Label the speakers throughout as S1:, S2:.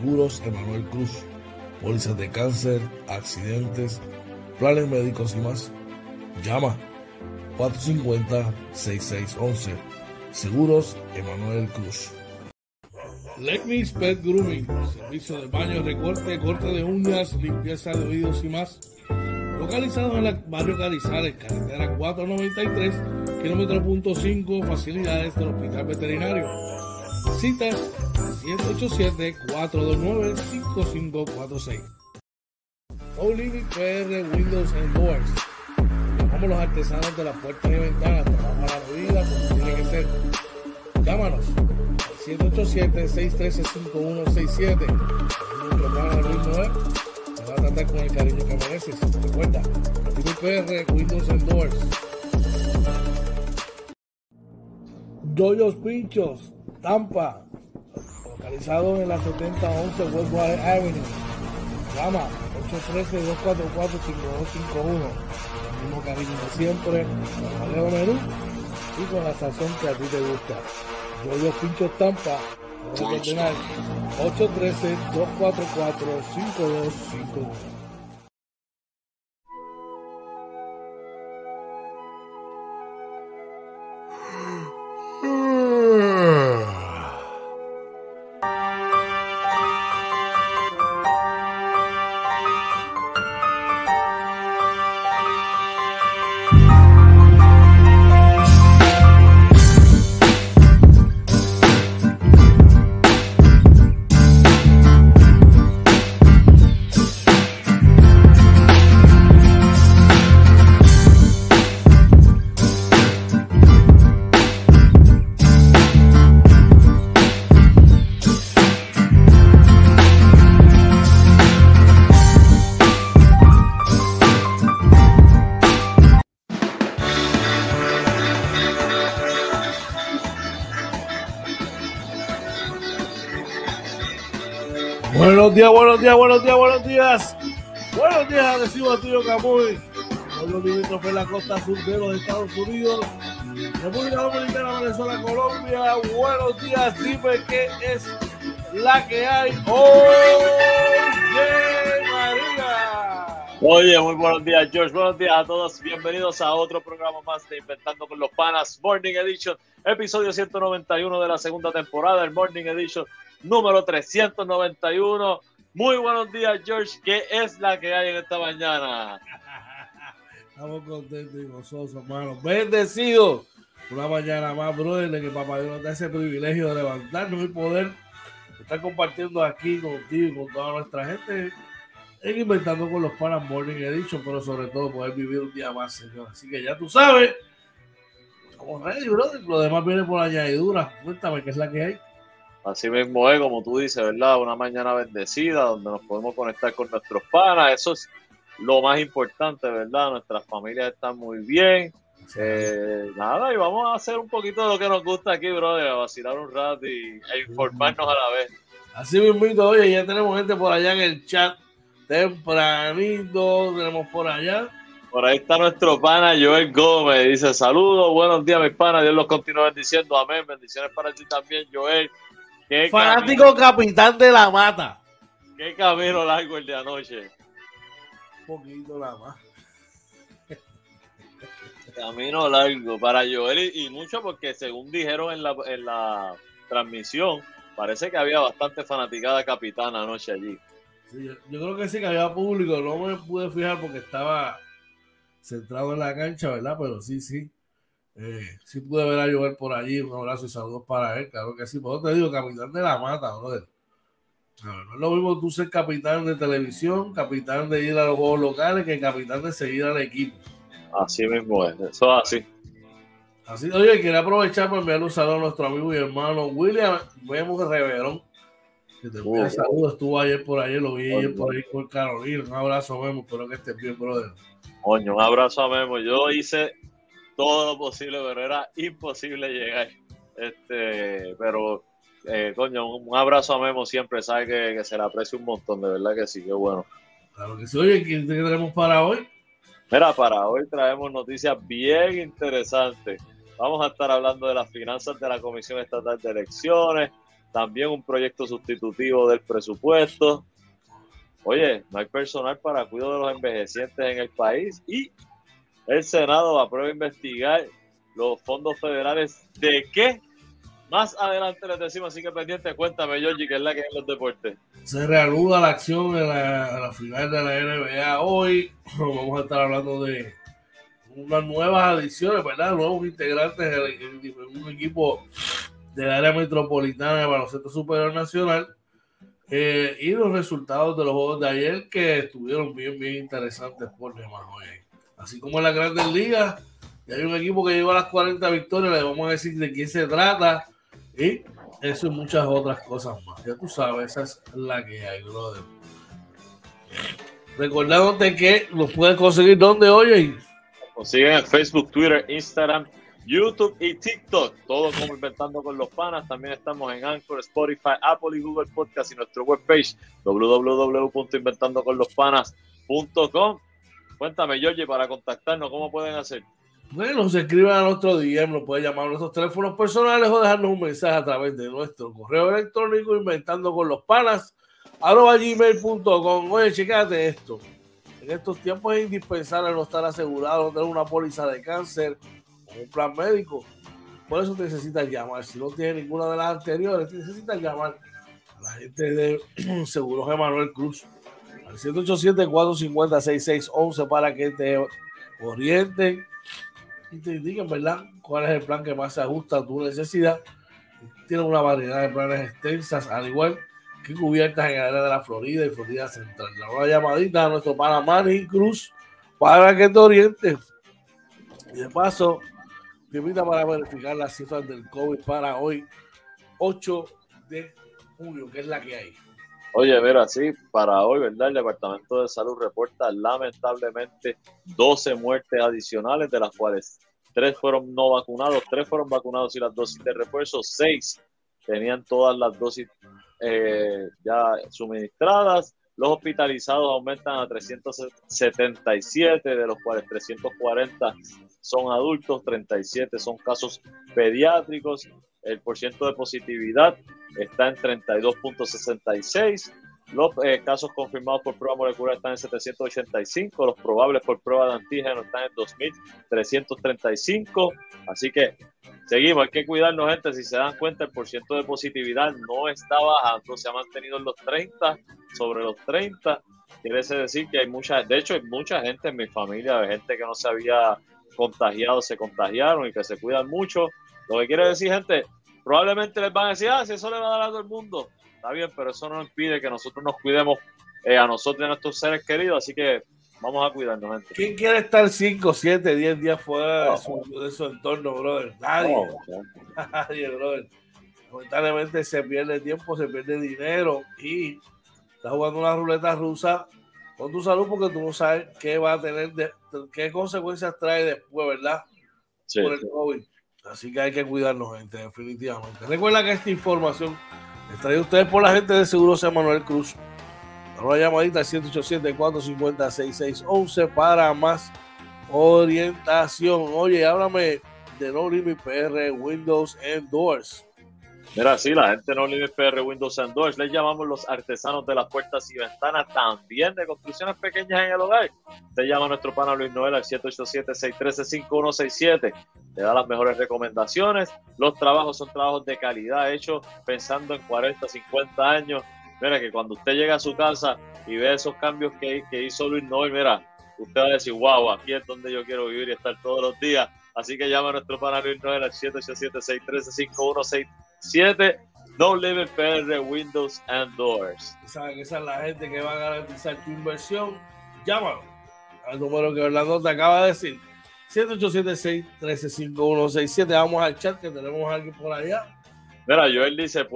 S1: Seguros Emanuel Cruz, pólizas de cáncer, accidentes, planes médicos y más. Llama 450-6611. Seguros Emanuel Cruz. Let Pet Grooming, servicio de baño, recorte, corte de uñas, limpieza de oídos y más. Localizado en el barrio Carizales, carretera 493, kilómetro punto 5, facilidades del Hospital Veterinario. Citas 787-429-5546. O'Limit PR Windows and Doors. Llamamos los artesanos de las puertas y ventanas. Trabajamos a la medida como tiene que ser. Llámanos 787-613-5167. Nuestro pana Luis Noel te va a tratar con el cariño que mereces. Recuerda, O'Limit PR Windows and Doors. Doyos Pinchos, Tampa, localizado en la 7011 Westwater Avenue. Llama 813-244-5251. El mismo cariño de siempre, el menú y con la sazón que a ti te gusta. Yo Pinchos Tampa, 813-244-5251. Días, buenos días, buenos días, buenos días. Buenos días, decimos tío Camuy. Hoy limítrofe la costa sur de los Estados Unidos. República Dominicana, Venezuela, Colombia. Buenos días, dime qué es la que hay. Oye, María.
S2: Oye, muy buenos días, George. Buenos días a todos. Bienvenidos a otro programa más de Inventando con los Panas Morning Edition, episodio 191 de la segunda temporada, el Morning Edition número 391. Muy buenos días, George. ¿Qué es la que hay en esta mañana?
S1: Estamos contentos y gozosos, hermano. Bendecidos. Una mañana más, brother, que Papá Dios nos da ese privilegio de levantarnos y poder estar compartiendo aquí contigo y con toda nuestra gente en Inventando con los Panas Morning Edition, pero sobre todo poder vivir un día más, señor. Así que ya tú sabes, como ready, brother. Lo demás viene por añadidura. Cuéntame qué es la que hay.
S2: Así mismo es, como tú dices, ¿verdad? Una mañana bendecida donde nos podemos conectar con nuestros panas. Eso es lo más importante, ¿verdad? Nuestras familias están muy bien. Eh, nada, y vamos a hacer un poquito de lo que nos gusta aquí, brother, a vacilar un rato y, e informarnos a la vez.
S1: Así mismo, oye, ya tenemos gente por allá en el chat tempranito, tenemos por allá.
S2: Por ahí está nuestro pana Joel Gómez, dice saludos, buenos días mis panas, Dios los continúe bendiciendo, amén, bendiciones para ti también Joel.
S1: Fanático capitán de la mata.
S2: Qué camino largo el de anoche.
S1: Un poquito nada más.
S2: Camino largo para Joel y, mucho porque según dijeron en la, en la transmisión, parece que había bastante fanaticada capitana anoche allí.
S1: yo, creo que sí que había público, no me pude fijar porque estaba centrado en la cancha, ¿verdad? Pero sí, sí. Eh, sí pude ver a llover por allí, un abrazo y saludos para él, claro que sí. Por te digo, capitán de la mata, brother. no es lo mismo tú ser capitán de televisión, capitán de ir a los juegos locales, que capitán de seguir al equipo.
S2: Así mismo es, eso es así.
S1: Así, oye, quería aprovechar para enviar un saludo a nuestro amigo y hermano William Vemos Reverón, que te envía uh, saludos, estuvo ayer por ayer, lo vi ayer por ahí con Carolina. Un abrazo, Memo, espero que estés bien, brother.
S2: Coño, un abrazo a Memo. Yo hice todo lo posible, pero era imposible llegar. Este, pero, eh, coño, un, abrazo a Memo siempre, sabe que, se le aprecia un montón, de verdad que sí, qué bueno.
S1: Claro que sí. Oye, ¿qué tenemos para hoy?
S2: Mira, para hoy traemos noticias bien interesantes. Vamos a estar hablando de las finanzas de la Comisión Estatal de Elecciones. también un proyecto sustitutivo del presupuesto. Oye, no hay personal para cuidado de los envejecientes en el país y el Senado aprueba investigar los fondos federales de qué. Más adelante les decimos, así que pendiente, cuéntame, Georgie, que es la que es los deportes.
S1: Se reanuda la acción en la, final de la NBA hoy. Vamos a estar hablando de unas nuevas adiciones, ¿verdad? Nuevos integrantes en, un equipo del área metropolitana de baloncesto superior nacional. Eh, y los resultados de los juegos de ayer que estuvieron bien, bien interesantes por demás hoy. Así como en las grandes ligas, y hay un equipo que llegó a las 40 victorias, le vamos a decir de quién se trata. Y eso y muchas otras cosas más. Ya tú sabes, esa es la que hay, brother. Recordándote que los puedes conseguir donde oye.
S2: Consiguen en Facebook, Twitter, Instagram, YouTube y TikTok. Todo como Inventando con los Panas. También estamos en Anchor, Spotify, Apple y Google Podcast y nuestro webpage www.inventandoconlospanas.com. Cuéntame, Georgie, para contactarnos, ¿cómo pueden hacer?
S1: Bueno, se escriban a nuestro DM, nos pueden llamar a nuestros teléfonos personales o dejarnos un mensaje a través de nuestro correo electrónico inventando con los panas arroba gmail.com. Oye, checate esto. En estos tiempos es indispensable no estar asegurado, no tener una póliza de cáncer o un plan médico. Por eso necesitas llamar. Si no tienes ninguna de las anteriores, necesitas llamar a la gente de Seguros Emanuel Cruz al 187-450-6611 para que te orienten y te indiquen, ¿verdad?, cuál es el plan que más se ajusta a tu necesidad. Tienen una variedad de planes extensas, al igual que cubiertas en el área de la Florida y Florida Central. Una llamadita a nuestro pana y Cruz para que te oriente. Y de paso, te invita para verificar las cifras del COVID para hoy, 8 de junio, que es la que hay.
S2: Oye, mira, sí, para hoy, ¿verdad? El Departamento de Salud reporta lamentablemente 12 muertes adicionales, de las cuales 3 fueron no vacunados, 3 fueron vacunados y las dosis de refuerzo, 6 tenían todas las dosis eh, ya suministradas. Los hospitalizados aumentan a 377, de los cuales 340 son adultos, 37 son casos pediátricos el porcentaje de positividad está en 32.66. Los eh, casos confirmados por prueba molecular están en 785, los probables por prueba de antígeno están en 2.335. Así que seguimos, hay que cuidarnos, gente. Si se dan cuenta, el porcentaje de positividad no está bajando, se ha mantenido en los 30, sobre los 30. Quiere decir que hay mucha, de hecho, hay mucha gente en mi familia, gente que no se había contagiado, se contagiaron y que se cuidan mucho. Lo que quiere decir, gente, probablemente les van a decir, ah, si eso le va a dar a todo el mundo. Está bien, pero eso no impide que nosotros nos cuidemos eh, a nosotros y a nuestros seres queridos, así que vamos a cuidarnos, gente.
S1: ¿Quién quiere estar 5, 7, 10 días fuera de, su, entorno, brother? Nadie. Nadie, brother. Lamentablemente se pierde tiempo, se pierde dinero y está jugando una ruleta rusa con tu salud porque tú no sabes qué va a tener, qué consecuencias trae después, ¿verdad? Sí, Por el COVID. Así que hay que cuidarnos, gente, definitivamente. Recuerda que esta información está trae ustedes por la gente de Seguros Manuel Cruz. Una llamadita al 187-450-6611 para más orientación. Oye, háblame de No Limit PR, Windows and Doors.
S2: Mira, sí, la gente no Limit PR Windows and Doors, les llamamos los artesanos de las puertas y ventanas, también de construcciones pequeñas en el hogar. Te llama nuestro pana Luis Noel al 787-613-5167. Te da las mejores recomendaciones. Los trabajos son trabajos de calidad, hechos pensando en 40, 50 años. Mira, que cuando usted llega a su casa y ve esos cambios que, hizo Luis Noel, mira, usted va a decir, wow, aquí es donde yo quiero vivir y estar todos los días. Así que llama a nuestro pana Luis Noel al 787-613-5167 7 No Limit PR Windows and Doors.
S1: Saben que esa es la gente que va a garantizar tu inversión. Llámalo al número que Orlando te acaba de decir. 7876-135167. Vamos al chat que tenemos a alguien por allá.
S2: Mira, Joel dice,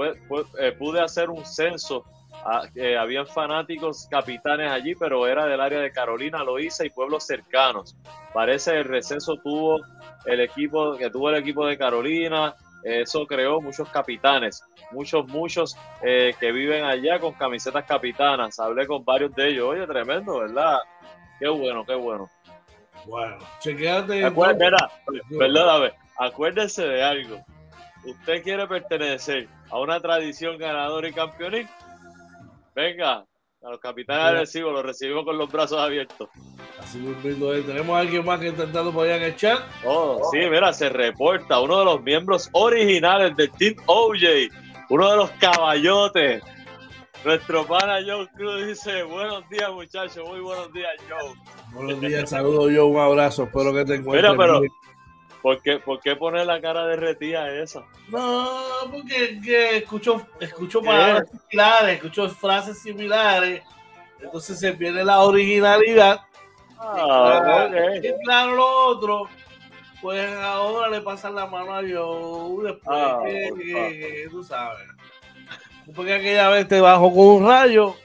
S2: eh, pude hacer un censo. Ah, habían fanáticos capitanes allí, pero era del área de Carolina, Loíza y pueblos cercanos. Parece el recenso tuvo el equipo que tuvo el equipo de Carolina, eso creó muchos capitanes, muchos, muchos eh, que viven allá con camisetas capitanas. Hablé con varios de ellos. Oye, tremendo, ¿verdad? Qué bueno, qué bueno.
S1: Bueno, chequeate.
S2: Acuérdate, perdóname, acuérdense de algo. usted quiere pertenecer a una tradición ganadora y campeonil, venga, a los capitanes agresivos los recibimos con los brazos abiertos.
S1: Así muy Tenemos a alguien más que intentando por allá en el chat.
S2: Oh, sí, mira, se reporta uno de los miembros originales del Team OJ, uno de los caballotes. Nuestro pana Joe Cruz dice, buenos días muchachos, muy buenos días Joe.
S1: Buenos días, saludo yo, un abrazo, espero que te encuentres.
S2: Mira, pero, ¿por qué, ¿por qué poner la cara de retía esa?
S1: No, porque que escucho, escucho palabras similares, escucho frases similares, entonces se pierde la originalidad. Ah, y claro, lo otro, pues ahora le pasan la mano a Joe, después ah, que, tú sabes. Porque aquella vez te bajó con un rayo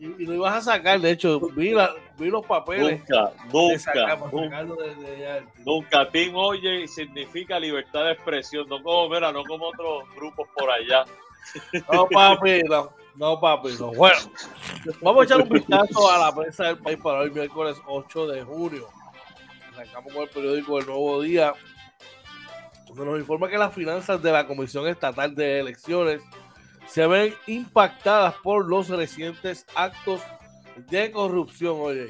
S1: y, y, lo ibas a sacar. De hecho, vi, los papeles.
S2: Nunca, nunca. nunca, nunca. Team Oye significa libertad de expresión. No como, mira, no como otros grupos por allá.
S1: No, papi, no. No, papi, no. Bueno, vamos a echar un vistazo a la prensa del país para el miércoles 8 de junio. Arrancamos con el periódico El Nuevo Día, donde nos informa que las finanzas de la Comisión Estatal de Elecciones se ven impactadas por los recientes actos de corrupción. Oye.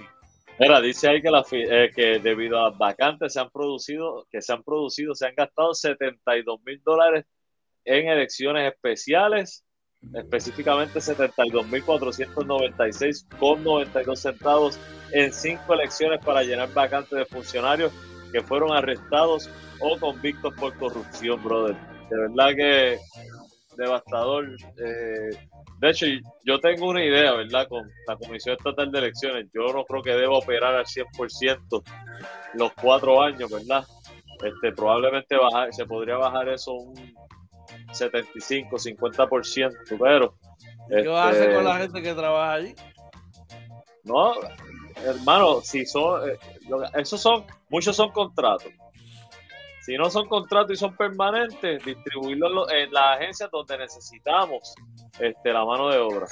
S2: Mira, dice ahí que, la, eh, que debido a vacantes se han producido, que se han producido, se han gastado 72 mil dólares en elecciones especiales, específicamente 72.496 con 92 centavos en cinco elecciones para llenar vacantes de funcionarios que fueron arrestados o convictos por corrupción, brother. De verdad que devastador. Eh, de hecho, yo tengo una idea, ¿verdad? Con la Comisión Estatal de Elecciones, yo no creo que deba operar al 100% los cuatro años, ¿verdad? Este, probablemente bajar, se podría bajar eso un 75, 50%, pero...
S1: ¿Qué vas a hacer con este, la gente que trabaja allí?
S2: No, hermano, si son, eh, esos son, muchos son contratos. Si no son contratos y son permanentes, distribuirlos en las agencias donde necesitamos este, la mano de obra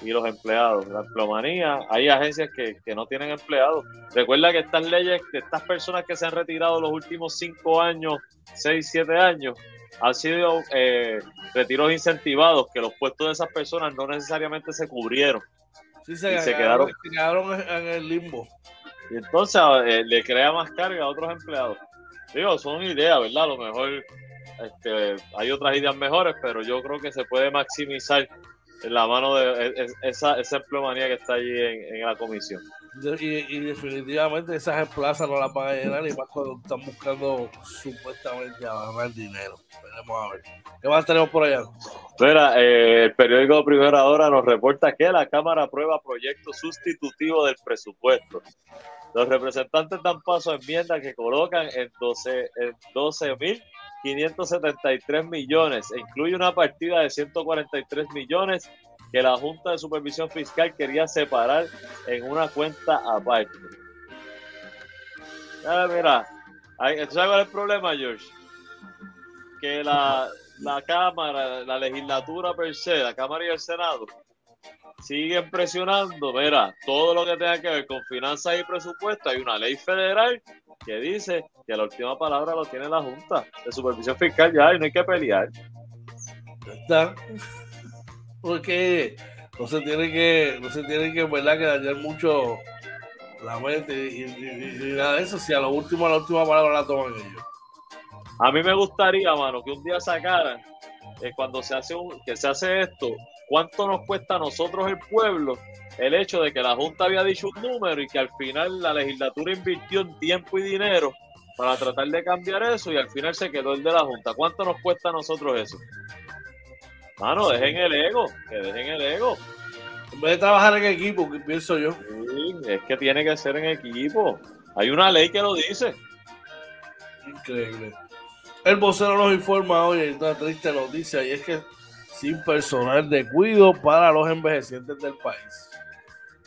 S2: y los empleados. La empleomanía, hay agencias que, no tienen empleados. Recuerda que estas leyes, que estas personas que se han retirado los últimos cinco años, seis, siete años, han sido eh, retiros incentivados, que los puestos de esas personas no necesariamente se cubrieron.
S1: Sí, se, quedaron, en el limbo.
S2: Y entonces eh, le crea más carga a otros empleados. Digo, son ideas, ¿verdad? A lo mejor este, hay otras ideas mejores, pero yo creo que se puede maximizar en la mano de e, e, esa, esa empleomanía que está allí en, la comisión.
S1: Y, definitivamente esas plazas no las van a llenar y más cuando están buscando supuestamente ganar dinero. Veremos a ver. ¿Qué más tenemos por allá?
S2: Mira, eh, el periódico Primera Hora nos reporta que la Cámara aprueba proyecto sustitutivo del presupuesto. Los representantes dan paso a enmiendas que colocan en 12 en 12.573 millones e incluye una partida de 143 millones que la Junta de Supervisión Fiscal quería separar en una cuenta aparte. Ah, mira, ¿sabes cuál es el problema, George? Que la, la Cámara, la legislatura per se, la Cámara y el Senado, siguen presionando, mira, todo lo que tenga que ver con finanzas y presupuesto, hay una ley federal que dice que la última palabra lo tiene la Junta de Supervisión Fiscal ya y no hay que pelear.
S1: Está. Porque no se tiene que, no se tiene que, ¿verdad? que dañar mucho la mente y, nada de eso, si a lo último, la última palabra la toman ellos.
S2: A mí me gustaría, mano, que un día sacaran, eh, cuando se hace un, que se hace esto, ¿Cuánto nos cuesta a nosotros el pueblo el hecho de que la Junta había dicho un número y que al final la legislatura invirtió en tiempo y dinero para tratar de cambiar eso y al final se quedó el de la Junta? ¿Cuánto nos cuesta a nosotros eso? Mano, dejen el ego, que dejen el ego.
S1: En vez de trabajar en equipo, ¿qué pienso yo?
S2: Sí, es que tiene que ser en equipo. Hay una ley que lo dice.
S1: Increíble. El vocero nos informa hoy una triste noticia y es que sin personal de cuidado para los envejecientes del país.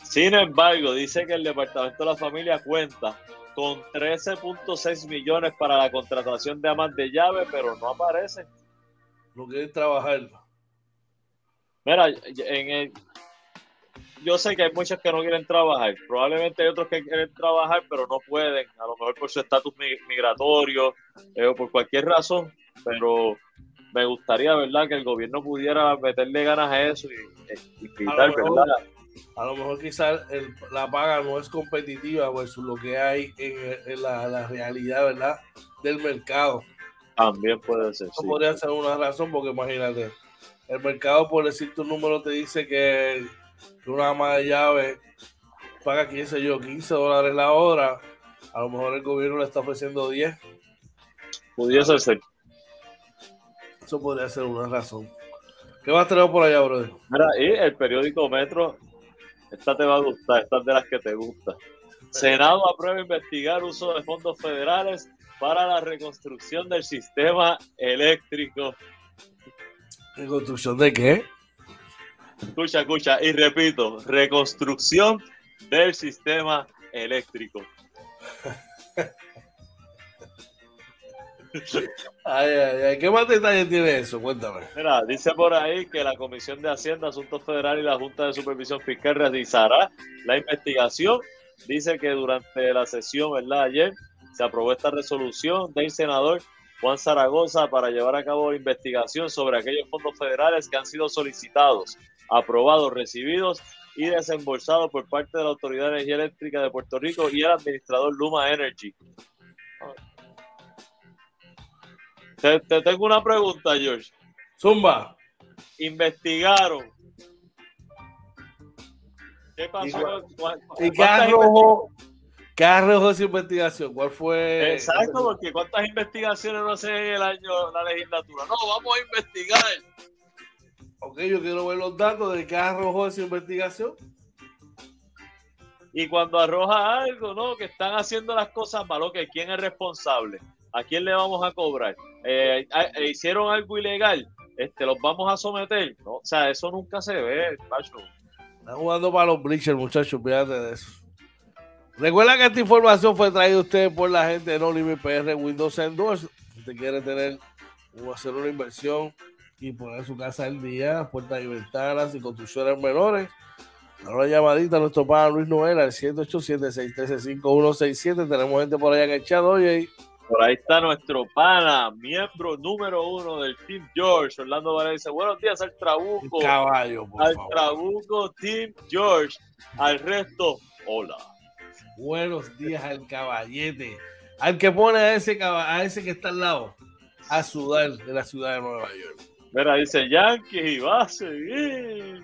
S2: Sin embargo, dice que el Departamento de la Familia cuenta con 13.6 millones para la contratación de amas de llave, pero no aparece.
S1: No quieren trabajar.
S2: Mira, en el, yo sé que hay muchos que no quieren trabajar. Probablemente hay otros que quieren trabajar, pero no pueden. A lo mejor por su estatus migratorio eh, o por cualquier razón. Pero me gustaría, ¿verdad?, que el gobierno pudiera meterle ganas a eso y, y ¿verdad?
S1: A lo mejor quizás la paga no es competitiva versus lo que hay en, la, realidad, ¿verdad?, del mercado.
S2: También puede ser.
S1: Eso podría ser una razón, porque imagínate, el mercado, por decir tu número, te dice que, una ama de llave paga, 15 yo, 15 dólares la hora. A lo mejor el gobierno le está ofreciendo 10.
S2: Pudiese ser.
S1: Eso podría ser una razón. ¿Qué a traer por allá, brother?
S2: Mira, y el periódico Metro, esta te va a gustar, esta es de las que te gusta. Senado aprueba investigar uso de fondos federales para la reconstrucción del sistema eléctrico.
S1: ¿Reconstrucción de qué?
S2: Escucha, escucha, y repito, reconstrucción del sistema eléctrico.
S1: Ay, ay, ay. ¿Qué más detalles tiene eso? Cuéntame.
S2: Mira, dice por ahí que la Comisión de Hacienda, Asuntos Federales y la Junta de Supervisión Fiscal realizará la investigación. Dice que durante la sesión, ¿verdad? Ayer se aprobó esta resolución del senador Juan Zaragoza para llevar a cabo investigación sobre aquellos fondos federales que han sido solicitados, aprobados, recibidos y desembolsados por parte de la Autoridad de Energía Eléctrica de Puerto Rico y el administrador Luma Energy. Te, tengo una pregunta, George.
S1: Zumba.
S2: Investigaron. ¿Qué pasó?
S1: ¿Y qué arrojó, qué arrojó esa investigación? ¿Cuál fue?
S2: Exacto, porque ¿cuántas investigaciones no hace el año la legislatura? No, vamos a investigar.
S1: Ok, yo quiero ver los datos de qué arrojó esa investigación.
S2: Y cuando arroja algo, ¿no? Que están haciendo las cosas mal, ok, ¿quién es responsable? ¿A quién le vamos a cobrar? Eh, eh, ¿Hicieron algo ilegal? Este, ¿Los vamos a someter? O sea, eso nunca se ve, Pacho.
S1: Están jugando para los bleachers, muchachos, fíjate de eso. Recuerda que esta información fue traída a ustedes por la gente de No Limit PR Windows Endorse. Si usted quiere tener o hacer una inversión y poner su casa al día, puertas y ventanas y construcciones menores, una llamadita a nuestro padre Luis Noel al 187-613-5167. Tenemos gente por allá en el chat, oye.
S2: Por ahí está nuestro pana, miembro número uno del Team George. Orlando Varela dice: Buenos días al Trabuco.
S1: Caballo,
S2: Al Trabuco Team George. Al resto, hola.
S1: Buenos días al caballete. Al que pone a ese, a ese que está al lado a sudar de la ciudad de Nueva York.
S2: Mira, dice Yankee y va a seguir.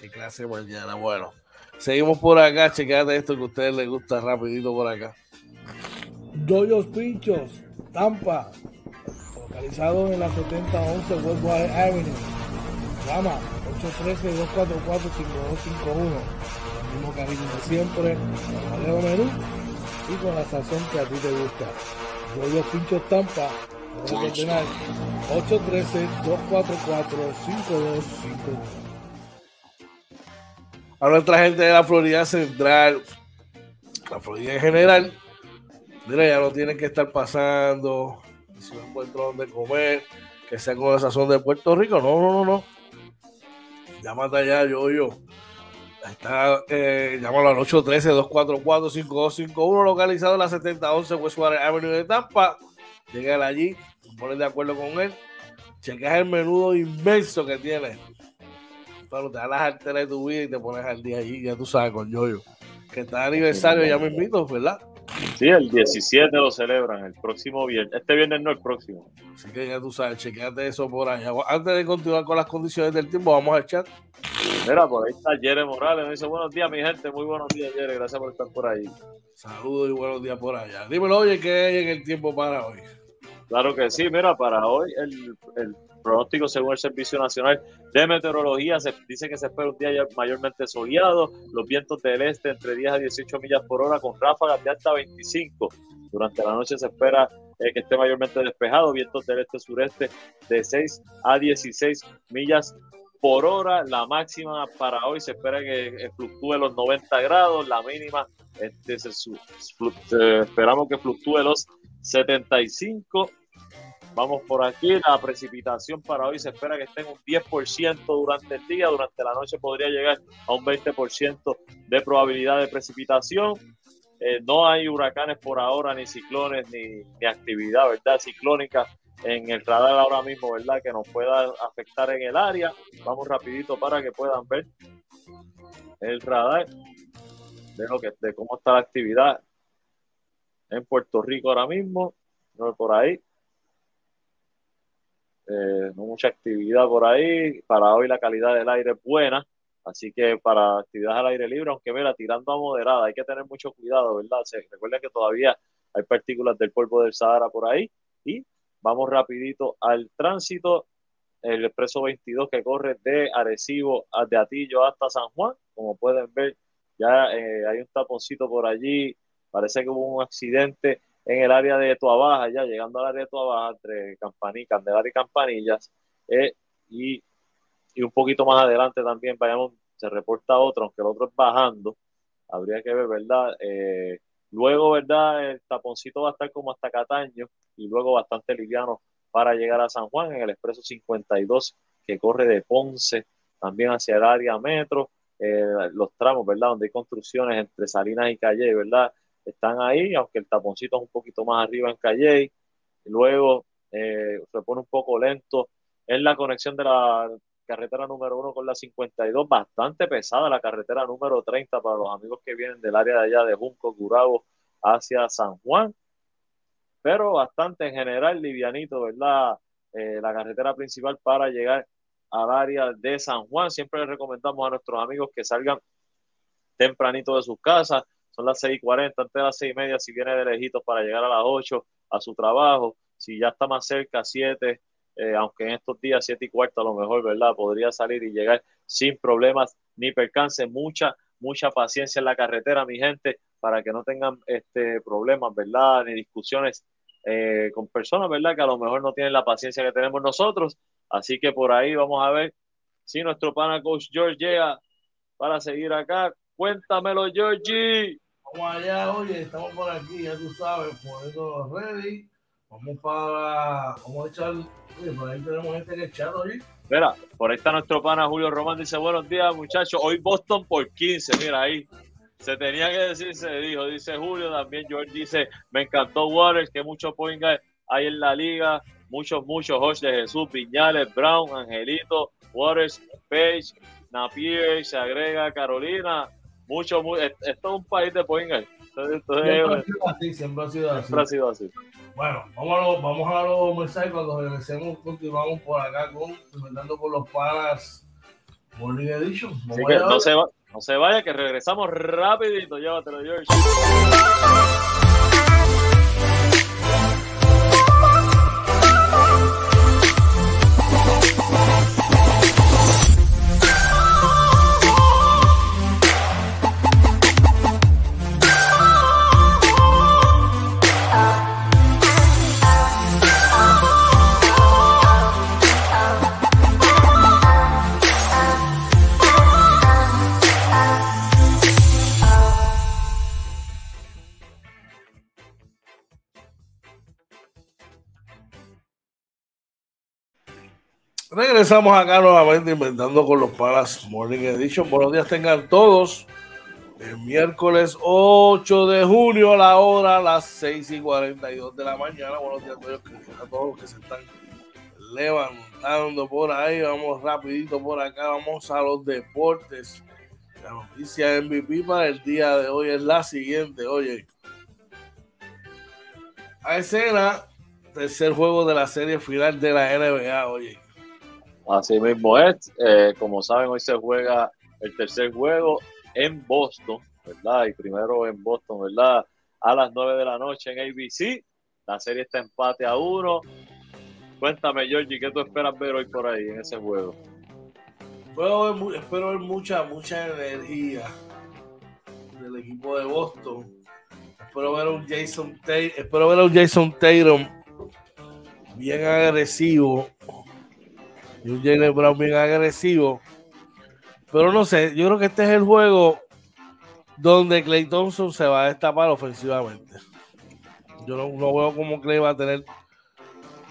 S1: Qué clase mañana. Bueno, seguimos por acá. Chequete esto que a ustedes les gusta rapidito por acá. Doyos Pinchos, Tampa, localizado en la 7011 Westwater Avenue. Llama 813-244-5251. El mismo cariño de siempre, el menú y con la sazón que a ti te gusta. Doyos Pinchos Tampa, 813-244-5251. A nuestra gente de la Florida Central, la Florida en general, mira, ya no tienen que estar pasando, si no encuentro donde comer, que sea con la sazón de Puerto Rico. No, no, no, no. Llámate allá, yo, yo. Está, eh, llámalo al 813-244-5251, localizado en la 7011 Westwater Avenue de Tampa. Llega allí, pones de acuerdo con él. Chequeas el menudo inmenso que tiene. Pero te das las arterias de tu vida y te pones al día allí, ya tú sabes, con Yoyo. Que está de aniversario, ya me invito, ¿verdad?
S2: Sí, el 17 lo celebran, el próximo viernes. Este viernes no, el próximo.
S1: Así que ya tú sabes, chequeate eso por allá. Antes de continuar con las condiciones del tiempo, vamos al chat.
S2: Mira, por ahí está Jere Morales. Me dice buenos días, mi gente. Muy buenos días, Jere. Gracias por estar por ahí.
S1: Saludos y buenos días por allá. Dímelo, oye, ¿qué hay en el tiempo para hoy?
S2: Claro que sí. Mira, para hoy el, el pronóstico según el Servicio Nacional de Meteorología se dice que se espera un día mayormente soleado, los vientos del este entre 10 a 18 millas por hora con ráfagas de hasta 25. Durante la noche se espera eh, que esté mayormente despejado, vientos del este-sureste de 6 a 16 millas por hora. La máxima para hoy se espera que fluctúe los 90 grados, la mínima este, esperamos que fluctúe los 75 Vamos por aquí, la precipitación para hoy se espera que esté en un 10% durante el día, durante la noche podría llegar a un 20% de probabilidad de precipitación. Eh, no hay huracanes por ahora, ni ciclones, ni, actividad, ¿verdad? Ciclónica en el radar ahora mismo, ¿verdad? Que nos pueda afectar en el área. Vamos rapidito para que puedan ver el radar de, lo que, de cómo está la actividad en Puerto Rico ahora mismo. Por ahí. Eh, no mucha actividad por ahí. Para hoy la calidad del aire es buena. Así que para actividades al aire libre, aunque mira, tirando a moderada, hay que tener mucho cuidado, ¿verdad? Se, recuerden que todavía hay partículas del polvo del Sahara por ahí. Y vamos rapidito al tránsito. El expreso 22 que corre de Arecibo, de Atillo hasta San Juan. Como pueden ver, ya eh, hay un taponcito por allí. Parece que hubo un accidente en el área de Tuabaja, ya llegando al área de Tuabaja, entre Campanilla, Candelaria y Campanillas. Eh, y y un poquito más adelante también vayamos, se reporta otro, aunque el otro es bajando, habría que ver, ¿verdad? Eh, luego, ¿verdad? El taponcito va a estar como hasta Cataño y luego bastante liviano para llegar a San Juan en el expreso 52 que corre de Ponce también hacia el área metro. Eh, los tramos, ¿verdad? Donde hay construcciones entre Salinas y Calle, ¿verdad? Están ahí, aunque el taponcito es un poquito más arriba en Calle. Luego eh, se pone un poco lento en la conexión de la carretera número uno con la 52, bastante pesada la carretera número 30 para los amigos que vienen del área de allá de Junco, Curabo, hacia San Juan, pero bastante en general livianito, ¿verdad? Eh, la carretera principal para llegar al área de San Juan. Siempre les recomendamos a nuestros amigos que salgan tempranito de sus casas. Son las 6:40, antes de las 6 y media, si viene de lejitos para llegar a las 8 a su trabajo. Si ya está más cerca, 7, eh, aunque en estos días 7 y cuarto a lo mejor, ¿verdad? Podría salir y llegar sin problemas ni percance. Mucha, mucha paciencia en la carretera, mi gente, para que no tengan este, problemas, ¿verdad? Ni discusiones eh, con personas, ¿verdad? Que a lo mejor no tienen la paciencia que tenemos nosotros. Así que por ahí vamos a ver si nuestro pana Coach George llega para seguir acá. Cuéntamelo, Georgie.
S1: Vamos allá, oye, estamos por aquí, ya tú sabes, poniendo ready. Vamos para, vamos a echar por ahí tenemos gente que chat
S2: Mira, por ahí está nuestro pana Julio Román, dice buenos días muchachos, hoy Boston por 15, mira ahí. Se tenía que decir, se dijo, dice Julio, también George dice, me encantó Waters, que muchos point hay en la liga, muchos, muchos, Jorge de Jesús, Piñales, Brown, Angelito, Waters, Page, Napier, se agrega Carolina, mucho, muy, esto es un país de point
S1: Entonces, siempre ha sido así. Siempre ha sido así. Bueno, vamos a, los, vamos a los mensajes. Cuando regresemos, continuamos por acá con Inventando con los Panas Morning Edition.
S2: no, se va, no se vaya, que regresamos rapidito. Llévatelo, George.
S1: Regresamos acá nuevamente inventando con los Palas Morning Edition. Buenos días tengan todos. El miércoles 8 de junio a la hora, las 6 y 42 de la mañana. Buenos días a todos los que se están levantando por ahí. Vamos rapidito por acá. Vamos a los deportes. La noticia MVP para el día de hoy es la siguiente. Oye, a escena, tercer juego de la serie final de la NBA. Oye,
S2: Así mismo es. Eh, como saben, hoy se juega el tercer juego en Boston, ¿verdad? Y primero en Boston, ¿verdad? A las 9 de la noche en ABC. La serie está empate a uno. Cuéntame, Georgie, ¿qué tú esperas ver hoy por ahí en ese juego?
S1: espero ver mucha, mucha energía del equipo de Boston. Espero ver a un Jason Tatum, espero ver a un Jason Tatum bien agresivo y un Jalen Brown bien agresivo. Pero no sé, yo creo que este es el juego donde Clay Thompson se va a destapar ofensivamente. Yo no, veo cómo Clay va a tener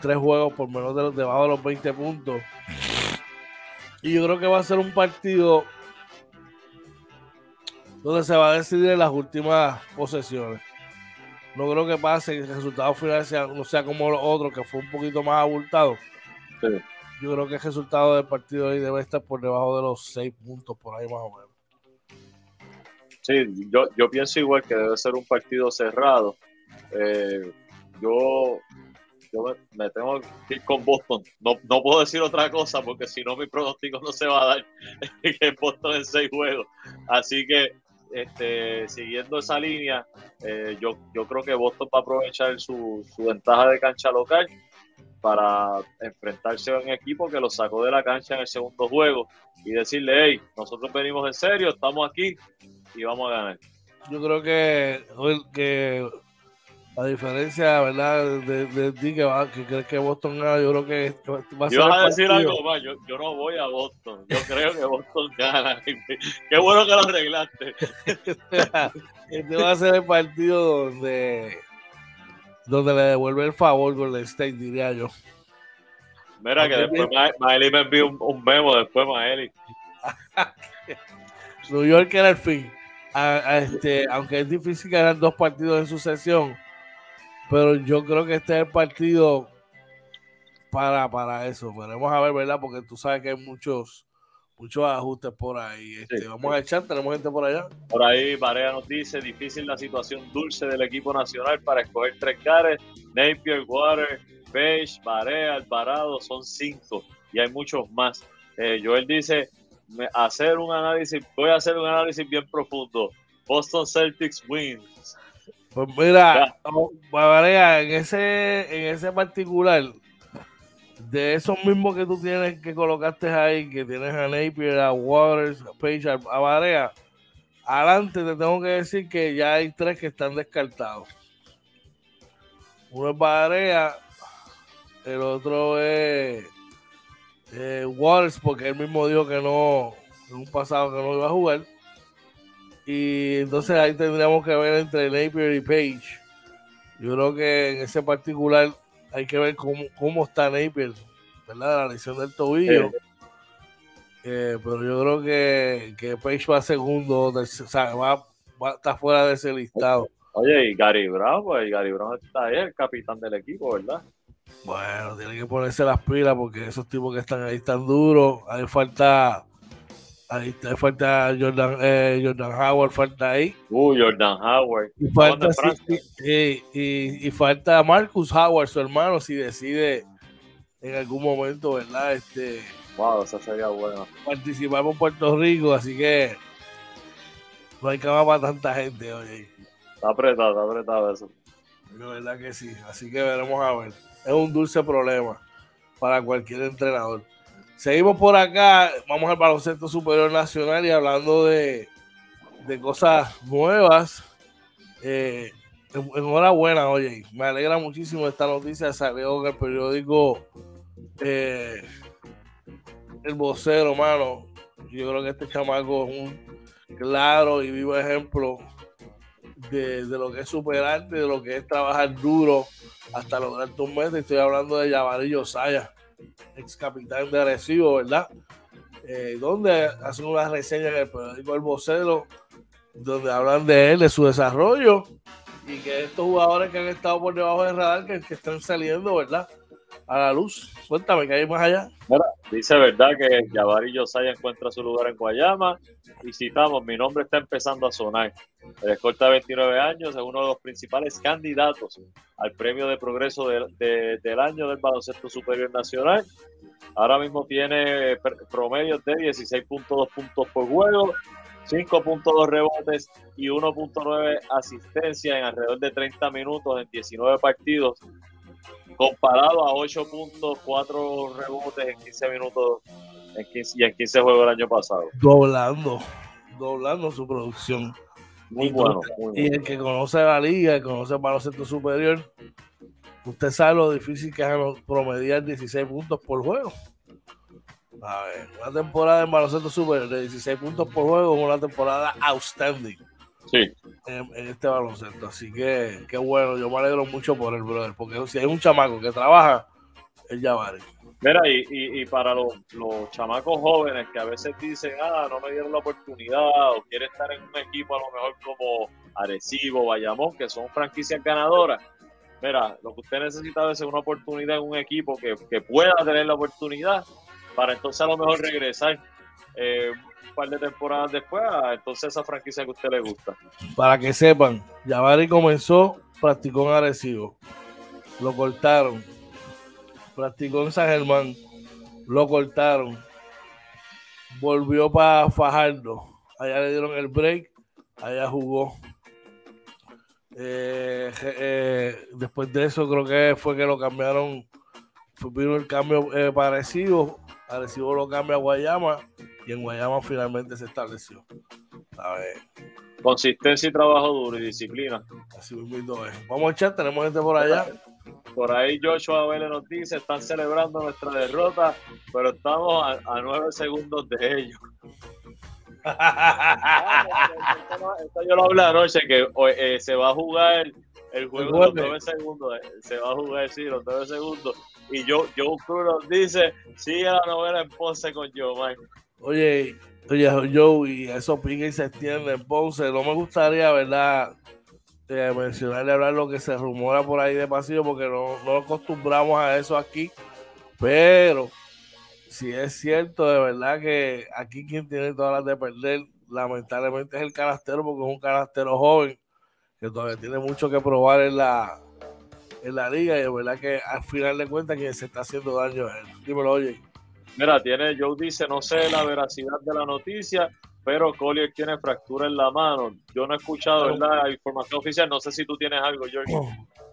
S1: tres juegos por menos de los debajo de los 20 puntos. Y yo creo que va a ser un partido donde se va a decidir en las últimas posesiones. no creo que pase, que el resultado final sea, no sea como los otros, que fue un poquito más abultado. Yo creo que el resultado del partido hoy debe estar por debajo de los seis puntos, por ahí más o menos.
S2: Sí, yo, yo pienso igual que debe ser un partido cerrado. Eh, yo, yo me, tengo que ir con Boston. No, no puedo decir otra cosa porque si no mi pronóstico no se va a dar que Boston en seis juegos. Así que este, siguiendo esa línea, eh, yo, yo creo que Boston va a aprovechar su, su ventaja de cancha local para enfrentarse a un equipo que lo sacó de la cancha en el segundo juego y decirle, hey, nosotros venimos en serio, estamos aquí y vamos a ganar.
S1: Yo creo que, que a diferencia, ¿verdad? De, ti que, va, que crees que Boston gana, yo creo que
S2: va a ser. a decir algo más, yo, yo, no voy a Boston, yo creo que Boston gana. Qué bueno que lo arreglaste.
S1: este va a ser el partido donde donde le devuelve el favor el State, diría yo.
S2: Mira que después Maeli me envió un, memo después Maeli.
S1: New York era el fin. este, aunque es difícil ganar dos partidos en sucesión, pero yo creo que este es el partido para, para eso. Veremos a ver, ¿verdad? Porque tú sabes que hay muchos muchos ajustes por ahí. Este, vamos a echar, tenemos gente por allá.
S2: Por ahí, Barea nos dice: difícil la situación dulce del equipo nacional para escoger tres caras. Napier, Water, Page, Barea, Alvarado, son cinco y hay muchos más. Eh, Joel dice: hacer un análisis, voy a hacer un análisis bien profundo. Boston Celtics wins.
S1: Pues mira, Barea, en ese, en ese particular, de esos mismos que tú tienes que colocaste ahí, que tienes a Napier, a Waters, a Page, a, Barea, adelante te tengo que decir que ya hay tres que están descartados. Uno es Barea, el otro es eh, Waters, porque él mismo dijo que no, en un pasado que no iba a jugar. Y entonces ahí tendríamos que ver entre Napier y Page. Yo creo que en ese particular hay que ver cómo, cómo está Napier, ¿verdad? La lesión del tobillo. Eh, pero yo creo que, que Page va segundo, o sea, va, va, está fuera de ese listado.
S2: Oye, y Gary Brown, pues Gary Brown está ahí, el capitán del equipo, ¿verdad?
S1: Bueno, tiene que ponerse las pilas porque esos tipos que están ahí están duros. Hay falta Ahí está, falta Jordan, eh, Jordan Howard, falta ahí.
S2: Uh, Jordan Howard.
S1: Y falta, y, falta Marcus Howard, su hermano, si decide en algún momento, ¿verdad? Este,
S2: wow, eso sería bueno.
S1: Participar por Puerto Rico, así que no hay cama para tanta gente, oye.
S2: Está apretado, está apretado eso.
S1: La verdad que sí, así que veremos a ver. Es un dulce problema para cualquier entrenador. Seguimos por acá, vamos al baloncesto superior nacional y hablando de, cosas nuevas. Eh, enhorabuena, oye, me alegra muchísimo esta noticia. Salió en el periódico eh, El Vocero, mano. Yo creo que este chamaco es un claro y vivo ejemplo de, lo que es superarte, de lo que es trabajar duro hasta lograr tus metas. Estoy hablando de Yavarillo Saya ex capitán de Arecibo, ¿verdad? Eh, donde hacen una reseña en el periódico El Vocero, donde hablan de él, de su desarrollo, y que estos jugadores que han estado por debajo del radar, que, que están saliendo, ¿verdad? A la luz. Cuéntame, ¿qué hay más allá?
S2: dice verdad que Jabari Yosaya encuentra su lugar en Guayama, y citamos, mi nombre está empezando a sonar. El escolta de 29 años es uno de los principales candidatos al premio de progreso del año del baloncesto superior nacional. Ahora mismo tiene promedios de 16.2 puntos por juego, 5.2 rebotes y 1.9 asistencia en alrededor de 30 minutos en 19 partidos, comparado a 8.4 rebotes en 15 minutos en 15, y en 15 juegos el año pasado.
S1: Doblando, doblando su producción.
S2: Muy bueno,
S1: Y el que conoce la liga, el que conoce el baloncesto superior, usted sabe lo difícil que es promediar 16 puntos por juego. A ver, una temporada en baloncesto superior de 16 puntos por juego es una temporada outstanding.
S2: Sí.
S1: En, este baloncesto. Así que, qué bueno, yo me alegro mucho por el brother, porque si hay un chamaco que trabaja, él ya vale.
S2: Mira, y, y, para los, los, chamacos jóvenes que a veces dicen, ah, no me dieron la oportunidad, o quiere estar en un equipo a lo mejor como Arecibo, Bayamón, que son franquicias ganadoras. Mira, lo que usted necesita es una oportunidad en un equipo que, que pueda tener la oportunidad para entonces a lo mejor regresar eh, par de temporadas después entonces esa franquicia que a usted le gusta.
S1: Para que sepan, Javari comenzó, practicó en Arecibo, lo cortaron, practicó en San Germán, lo cortaron, volvió para Fajardo, allá le dieron el break, allá jugó. Eh, eh, después de eso creo que fue que lo cambiaron, vino el cambio eh, parecido, Arecibo lo cambia a Guayama y en Guayama finalmente se estableció. A ver.
S2: Consistencia y trabajo duro y disciplina.
S1: Así mismo es. Vamos a echar, tenemos gente por allá.
S2: Por ahí Joshua Vélez nos dice, están celebrando nuestra derrota, pero estamos a, nueve segundos de ellos. esto, yo lo hablé anoche, que eh, se va a jugar el juego de los nueve segundos. Eh, se va a jugar, sí, los nueve segundos. Y yo, Joe Cruz nos dice, sigue la novela en Ponce con Joe,
S1: Oye, oye, Joe, y eso pica y se extiende en Ponce. No me gustaría, ¿verdad? Eh, mencionarle hablar lo que se rumora por ahí de pasillo, porque no, no acostumbramos a eso aquí. Pero si es cierto, de verdad que aquí quien tiene todas las de perder, lamentablemente es el canastero, porque es un canastero joven que todavía tiene mucho que probar en la, en la liga y de verdad que al final de cuentas quien se está haciendo daño a él. Dímelo, oye.
S2: Mira, tiene, Joe dice, no sé la veracidad de la noticia, pero Collier tiene fractura en la mano. Yo no he escuchado la información oficial, no sé si tú tienes algo, George.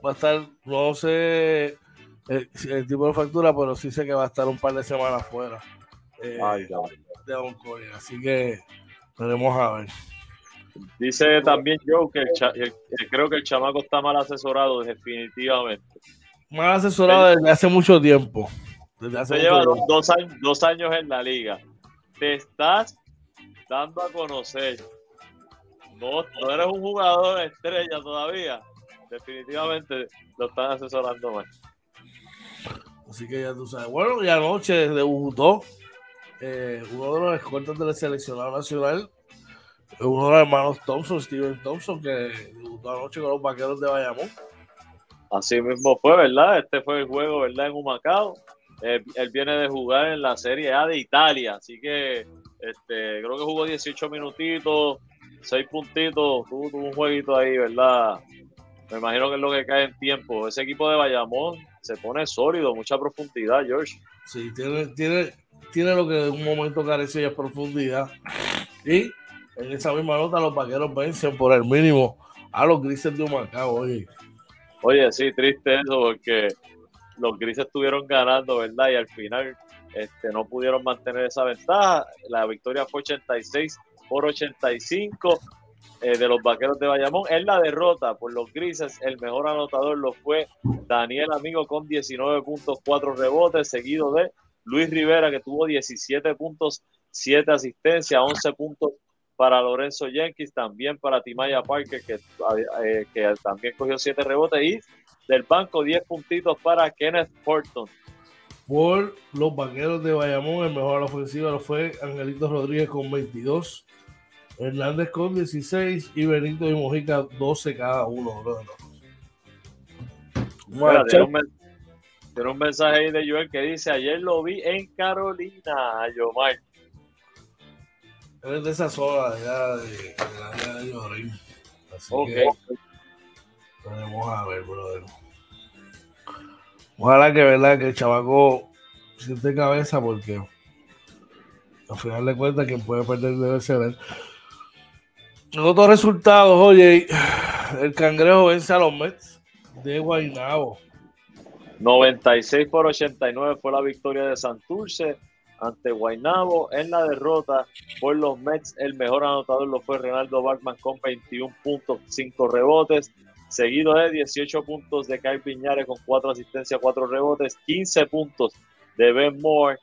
S1: Va a estar, no sé el, tipo de fractura, pero sí sé que va a estar un par de semanas fuera eh, de Don Collier. Así que veremos a ver.
S2: Dice también Joe que creo que el chamaco está mal asesorado, definitivamente.
S1: Mal asesorado desde hace mucho tiempo. Desde hace
S2: lleva dos, años, dos años en la liga. Te estás dando a conocer. No, no eres un jugador estrella todavía. Definitivamente lo están asesorando mal.
S1: Así que ya tú sabes. Bueno, y anoche debutó eh, uno de los escoltas del seleccionado nacional, uno de los hermanos Thompson, Steven Thompson, que debutó anoche con los vaqueros de Bayamón.
S2: Así mismo fue, ¿verdad? Este fue el juego, ¿verdad? En Humacao. Eh, él viene de jugar en la Serie A de Italia, así que este, creo que jugó 18 minutitos, 6 puntitos, tuvo, un jueguito ahí, ¿verdad? Me imagino que es lo que cae en tiempo. Ese equipo de Bayamón se pone sólido, mucha profundidad, George.
S1: Sí, tiene, tiene, tiene lo que en un momento carecía profundidad. Y en esa misma nota los vaqueros vencen por el mínimo a los grises de Humacao, oye.
S2: Sí, triste eso porque los grises estuvieron ganando, ¿verdad? Y al final este, no pudieron mantener esa ventaja. La victoria fue 86 por 85 eh, de los vaqueros de Bayamón. En la derrota por los grises, el mejor anotador lo fue Daniel Amigo con 19.4 rebotes, seguido de Luis Rivera que tuvo 17 puntos, 7 asistencias, 11 puntos para Lorenzo Jenkins, también para Timaya Parker, que, eh, que también cogió siete rebotes, y del banco 10 puntitos para Kenneth Horton.
S1: Por los vaqueros de Bayamón, el mejor ofensivo lo fue Angelito Rodríguez con 22, Hernández con 16 y Benito y Mojica 12 cada uno.
S2: tiene, un, mensaje ahí de Joel que dice, ayer lo vi en Carolina, Yomar
S1: es de esa zona allá de, área de Llorín. Así
S2: okay.
S1: que vamos a ver, brother. Ojalá que verdad que el chavaco siente cabeza porque al final de cuentas quien puede perder debe ser él. En otros resultados, oye, el cangrejo vence a los Mets de Guaynabo.
S2: 96 por 89 fue la victoria de Santurce ante Guaynabo. En la derrota por los Mets, el mejor anotador lo fue Renaldo Bachman con 21 puntos, 5 rebotes, seguido de 18 puntos de Kyle Piñares con 4 asistencias, 4 rebotes, 15 puntos de Ben Moore,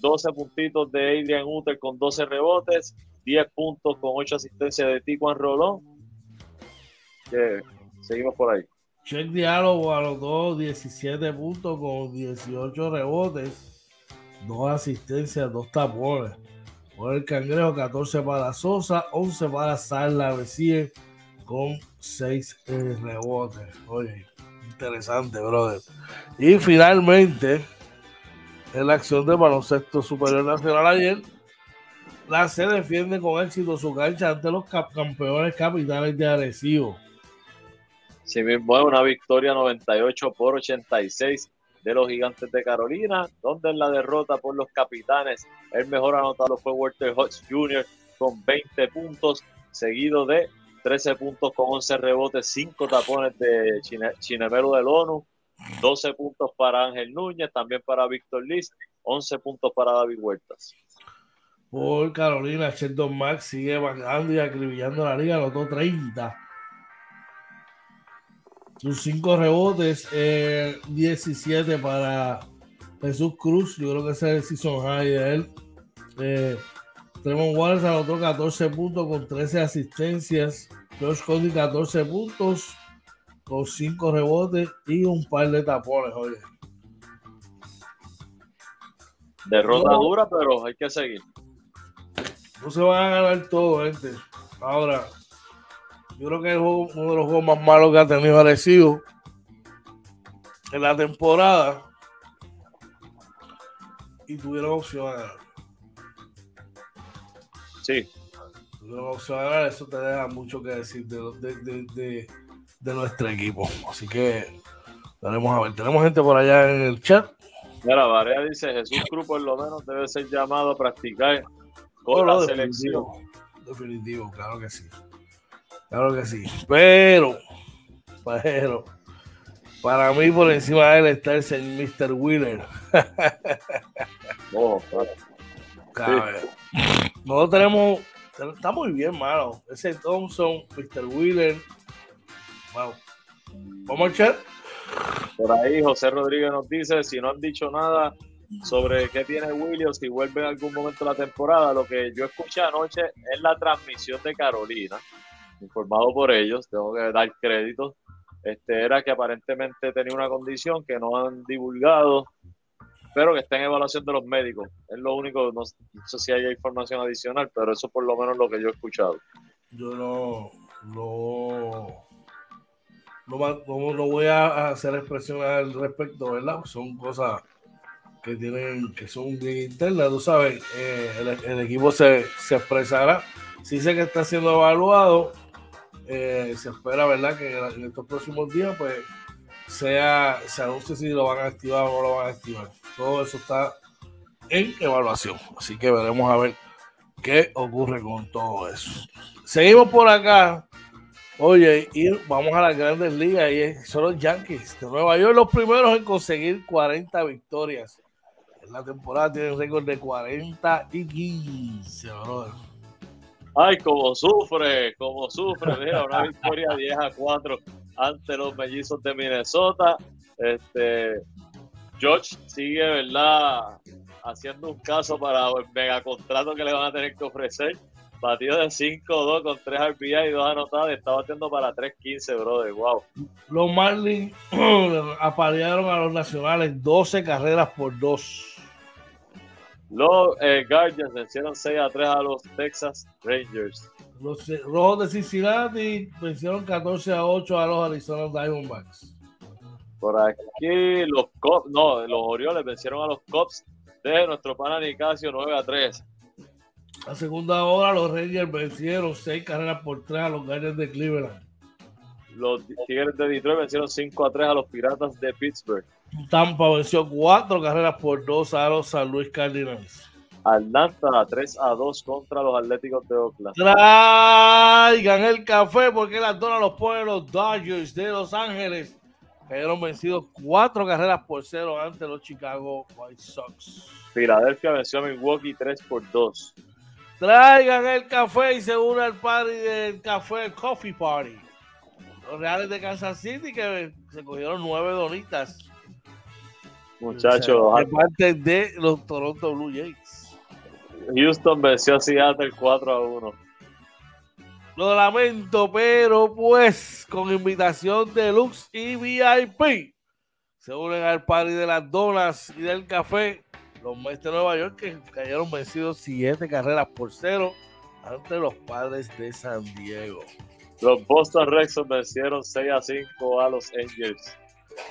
S2: 12 eh, puntitos de Adrian Uter con 12 rebotes, 10 puntos con 8 asistencias de Tijuan Rolón. seguimos por ahí.
S1: Check Diálogo a los dos, 17 puntos con 18 rebotes dos asistencias, dos tapones. Por el Cangrejo, 14 para Sosa, 11 para Sarla recibe con 6 eh, rebotes. Oye, interesante, brother. Y finalmente, en la acción de baloncesto superior nacional ayer, la se defiende con éxito su cancha ante los campeones capitales de Arecibo.
S2: Sí mismo una victoria 98 por 86 de los Gigantes de Carolina, donde en la derrota por los capitanes el mejor anotado fue Walter Hodge Jr. con 20 puntos, seguido de 13 puntos con 11 rebotes, 5 tapones de Chinemero del ONU, 12 puntos para Ángel Núñez, también para Víctor Liz, 11 puntos para David Huertas.
S1: Por Carolina, Sheldon Max sigue bajando y acribillando la liga, anotó 30 sus cinco rebotes, 17 eh, para Jesús Cruz. Yo creo que ese es el season high de él. Eh, Tremont Wallace anotó 14 puntos con 13 asistencias. Josh Cody 14 puntos con 5 rebotes y un par de tapones, oye.
S2: Derrota dura, pero hay que seguir.
S1: No se van a ganar todo, gente. Ahora, yo creo que es uno de los juegos más malos que ha tenido Arecibo en la temporada. Y tuvieron opción a ganar.
S2: Sí.
S1: Tuvieron opción a ganar. Eso te deja mucho que decir de, nuestro equipo. Así que veremos a ver. Tenemos gente por allá en el chat.
S2: Mira, Varea dice: Jesús Cruz, por lo menos, debe ser llamado a practicar con la selección.
S1: Definitivo, claro que sí. Claro que sí. Pero, pero, para mí por encima de él está el señor Mr. Wheeler. No tenemos, está muy bien, mano. Ese Thompson, Mr. Wheeler. Wow. Vamos a echar.
S2: Por ahí José Rodríguez nos dice, si no han dicho nada sobre qué tiene Williams, si vuelve en algún momento de la temporada, lo que yo escuché anoche es la transmisión de Carolina informado por ellos, tengo que dar crédito, este, era que aparentemente tenía una condición que no han divulgado, pero que está en evaluación de los médicos. Es lo único, no, sé si hay información adicional, pero eso por lo menos lo que yo he escuchado.
S1: Yo no, no, no, voy a hacer expresión al respecto, ¿verdad? Son cosas que tienen, que son bien internas, tú sabes, eh, el, equipo se, se expresará. Si sé que está siendo evaluado, eh, se espera, ¿verdad? Que en estos próximos días, pues, sea, se anuncie si lo van a activar o no lo van a activar. Todo eso está en evaluación. Así que veremos a ver qué ocurre con todo eso. Seguimos por acá. Oye, y vamos a las grandes ligas y son los Yankees de Nueva York los primeros en conseguir 40 victorias. En la temporada tienen récord de 40 y 15, brother.
S2: Ay, como sufre, como sufre. Mira, una victoria 10 a 4 ante los mellizos de Minnesota. Este, George sigue, ¿verdad? Haciendo un caso para el megacontrato que le van a tener que ofrecer. Batido de 5-2 con 3 RBI y 2 anotadas. Está batiendo para 3-15, brother. Wow.
S1: Los Marlins aparearon a los nacionales 12 carreras por 2.
S2: Los eh, Guardians vencieron 6 a 3 a los Texas Rangers.
S1: Los Rojos de Cincinnati vencieron 14 a 8 a los Arizona Diamondbacks.
S2: Por aquí los Cubs, no, los Orioles vencieron a los Cubs de nuestro pana Nicasio 9 a 3.
S1: La segunda hora los Rangers vencieron 6 carreras por 3 a los Guardians de Cleveland.
S2: Los Tigres de Detroit vencieron 5 a 3 a los Piratas de Pittsburgh.
S1: Tampa venció cuatro carreras por dos a los San Luis Cardinals.
S2: Atlanta 3 a 2 contra los Atléticos de Oakland.
S1: Traigan el café porque las donas los ponen los Dodgers de Los Ángeles. Cayeron vencidos cuatro carreras por cero ante los Chicago White Sox.
S2: Filadelfia venció a Milwaukee 3 por 2.
S1: Traigan el café y se une al party del café Coffee Party. Los Reales de Kansas City que se cogieron nueve donitas
S2: Muchachos.
S1: de parte de los Toronto Blue Jays.
S2: Houston venció a Seattle 4 a 1.
S1: Lo lamento, pero pues con invitación de Lux y VIP se unen al party de las donas y del café. Los Mets de Nueva York que cayeron vencidos siete carreras por cero ante los padres de San Diego.
S2: Los Boston Red Sox vencieron 6 a 5 a los Angels.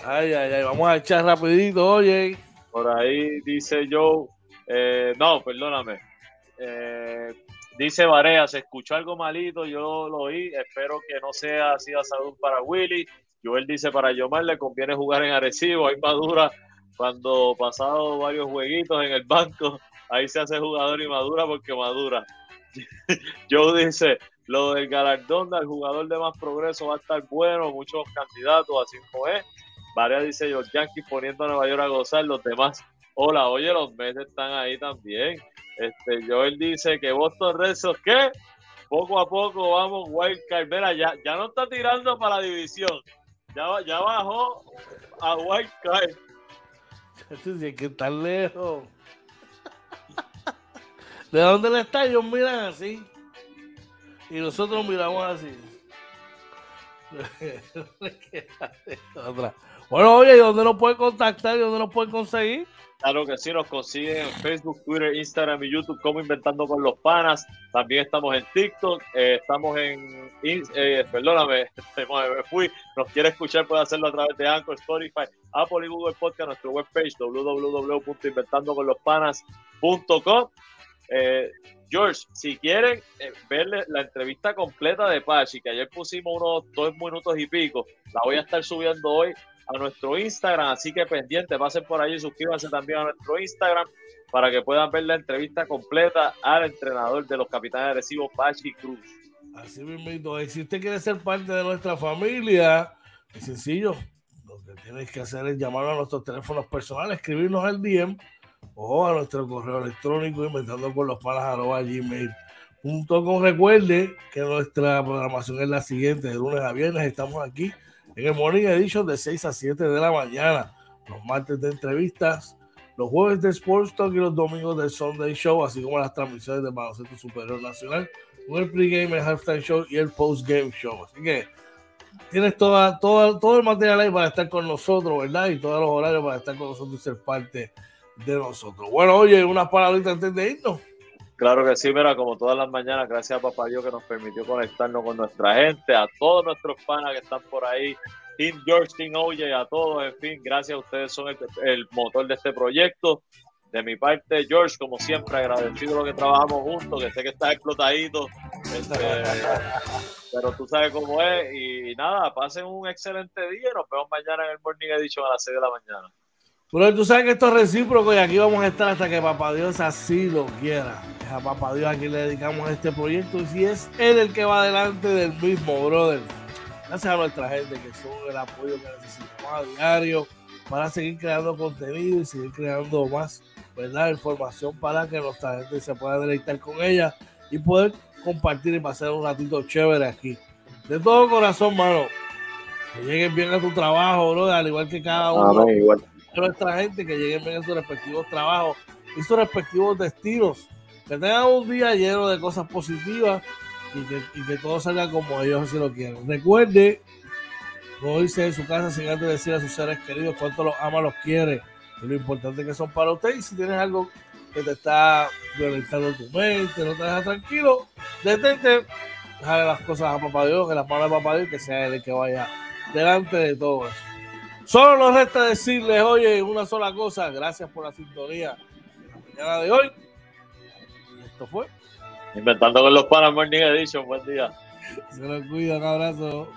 S1: Ay, ay, ay, vamos a echar rapidito, oye.
S2: Por ahí dice Joe, eh, no, perdóname. Eh, dice Varea, se escuchó algo malito, yo lo oí, espero que no sea así a salud para Willy. Joel dice, para Yomar le conviene jugar en Arecibo, hay madura cuando pasado varios jueguitos en el banco, ahí se hace jugador y madura porque madura. Joe dice, lo del galardón del jugador de más progreso va a estar bueno, muchos candidatos, así como es. Varea dice, los Yankees poniendo a Nueva York a gozar, los demás Hola, oye, los meses están ahí también. Este, Joel dice que Boston Red Sox, ¿qué? Poco a poco vamos, Wildcard. Mira, ya, ya no está tirando para la división. Ya, ya bajó a Wildcard.
S1: Tiene que estar lejos. ¿De dónde le está? Ellos miran así. Y nosotros miramos así. bueno, oye, ¿y dónde nos pueden contactar y dónde nos pueden conseguir?
S2: Claro que sí, nos consiguen en Facebook, Twitter, Instagram y YouTube como Inventando con los Panas. También estamos en TikTok, eh, estamos en, eh, perdóname, me fui, nos quiere escuchar puede hacerlo a través de Anchor, Spotify, Apple y Google Podcast, nuestro webpage www.inventandoconlospanas.com. Eh, George, si quieren eh, ver la entrevista completa de Pachi, que ayer pusimos unos dos minutos y pico, la voy a estar subiendo hoy a nuestro Instagram, así que pendiente, pasen por allí y suscríbanse también a nuestro Instagram para que puedan ver la entrevista completa al entrenador de los capitanes agresivos, Pachi Cruz.
S1: Así mismo, y si usted quiere ser parte de nuestra familia, es sencillo, lo que tienes que hacer es llamar a nuestros teléfonos personales, escribirnos al DM o a nuestro correo electrónico inventando con los palas gmail.com. Recuerde que nuestra programación es la siguiente, de lunes a viernes estamos aquí en el Morning Edition de 6 a 7 de la mañana, los martes de entrevistas, los jueves de Sports Talk y los domingos del Sunday Show, así como las transmisiones del Baloncesto Superior Nacional, con el pregame, el halftime show y el postgame show. Así que tienes toda, toda, todo el material ahí para estar con nosotros, ¿verdad? Y todos los horarios para estar con nosotros y ser parte de nosotros. Bueno, oye, unas palabritas antes de irnos.
S2: Claro que sí, mira, como todas las mañanas, gracias a Papá Dios que nos permitió conectarnos con nuestra gente, a todos nuestros panas que están por ahí, Team George, Team Oye, a todos, en fin, gracias a ustedes son el, motor de este proyecto. De mi parte, George, como siempre, agradecido lo que trabajamos juntos, que sé que está explotadito, este, pero tú sabes cómo es. Y nada, pasen un excelente día. Nos vemos mañana en el Morning Edition a las 6 de la mañana.
S1: Pero tú sabes que esto es recíproco y aquí vamos a estar hasta que Papá Dios así lo quiera. Es a Papá Dios a quien le dedicamos este proyecto y si es Él el que va delante del mismo, brother. Gracias a nuestra gente que son el apoyo que necesitamos a diario para seguir creando contenido y seguir creando más ¿verdad? información para que nuestra gente se pueda deleitar con ella y poder compartir y pasar un ratito chévere aquí. De todo corazón, mano. Que lleguen bien a tu trabajo, brother, al igual que cada uno. igual nuestra gente que lleguen bien a sus respectivos trabajos y sus respectivos destinos. Que tengan un día lleno de cosas positivas y que, y que todo salga como ellos así lo quieren. Recuerde no irse de su casa sin antes decir a sus seres queridos cuánto los ama, los quiere y lo importante que son para usted. Y si tienes algo que te está violentando tu mente, no te deja tranquilo, detente, déjale las cosas a papá Dios, que las manos de papá Dios, que sea él el que vaya delante de todo eso. Solo nos resta decirles, oye, una sola cosa. Gracias por la sintonía de la mañana de hoy. esto fue.
S2: Inventando con los Panas Morning Edition. Buen día.
S1: Se lo cuida. Un abrazo.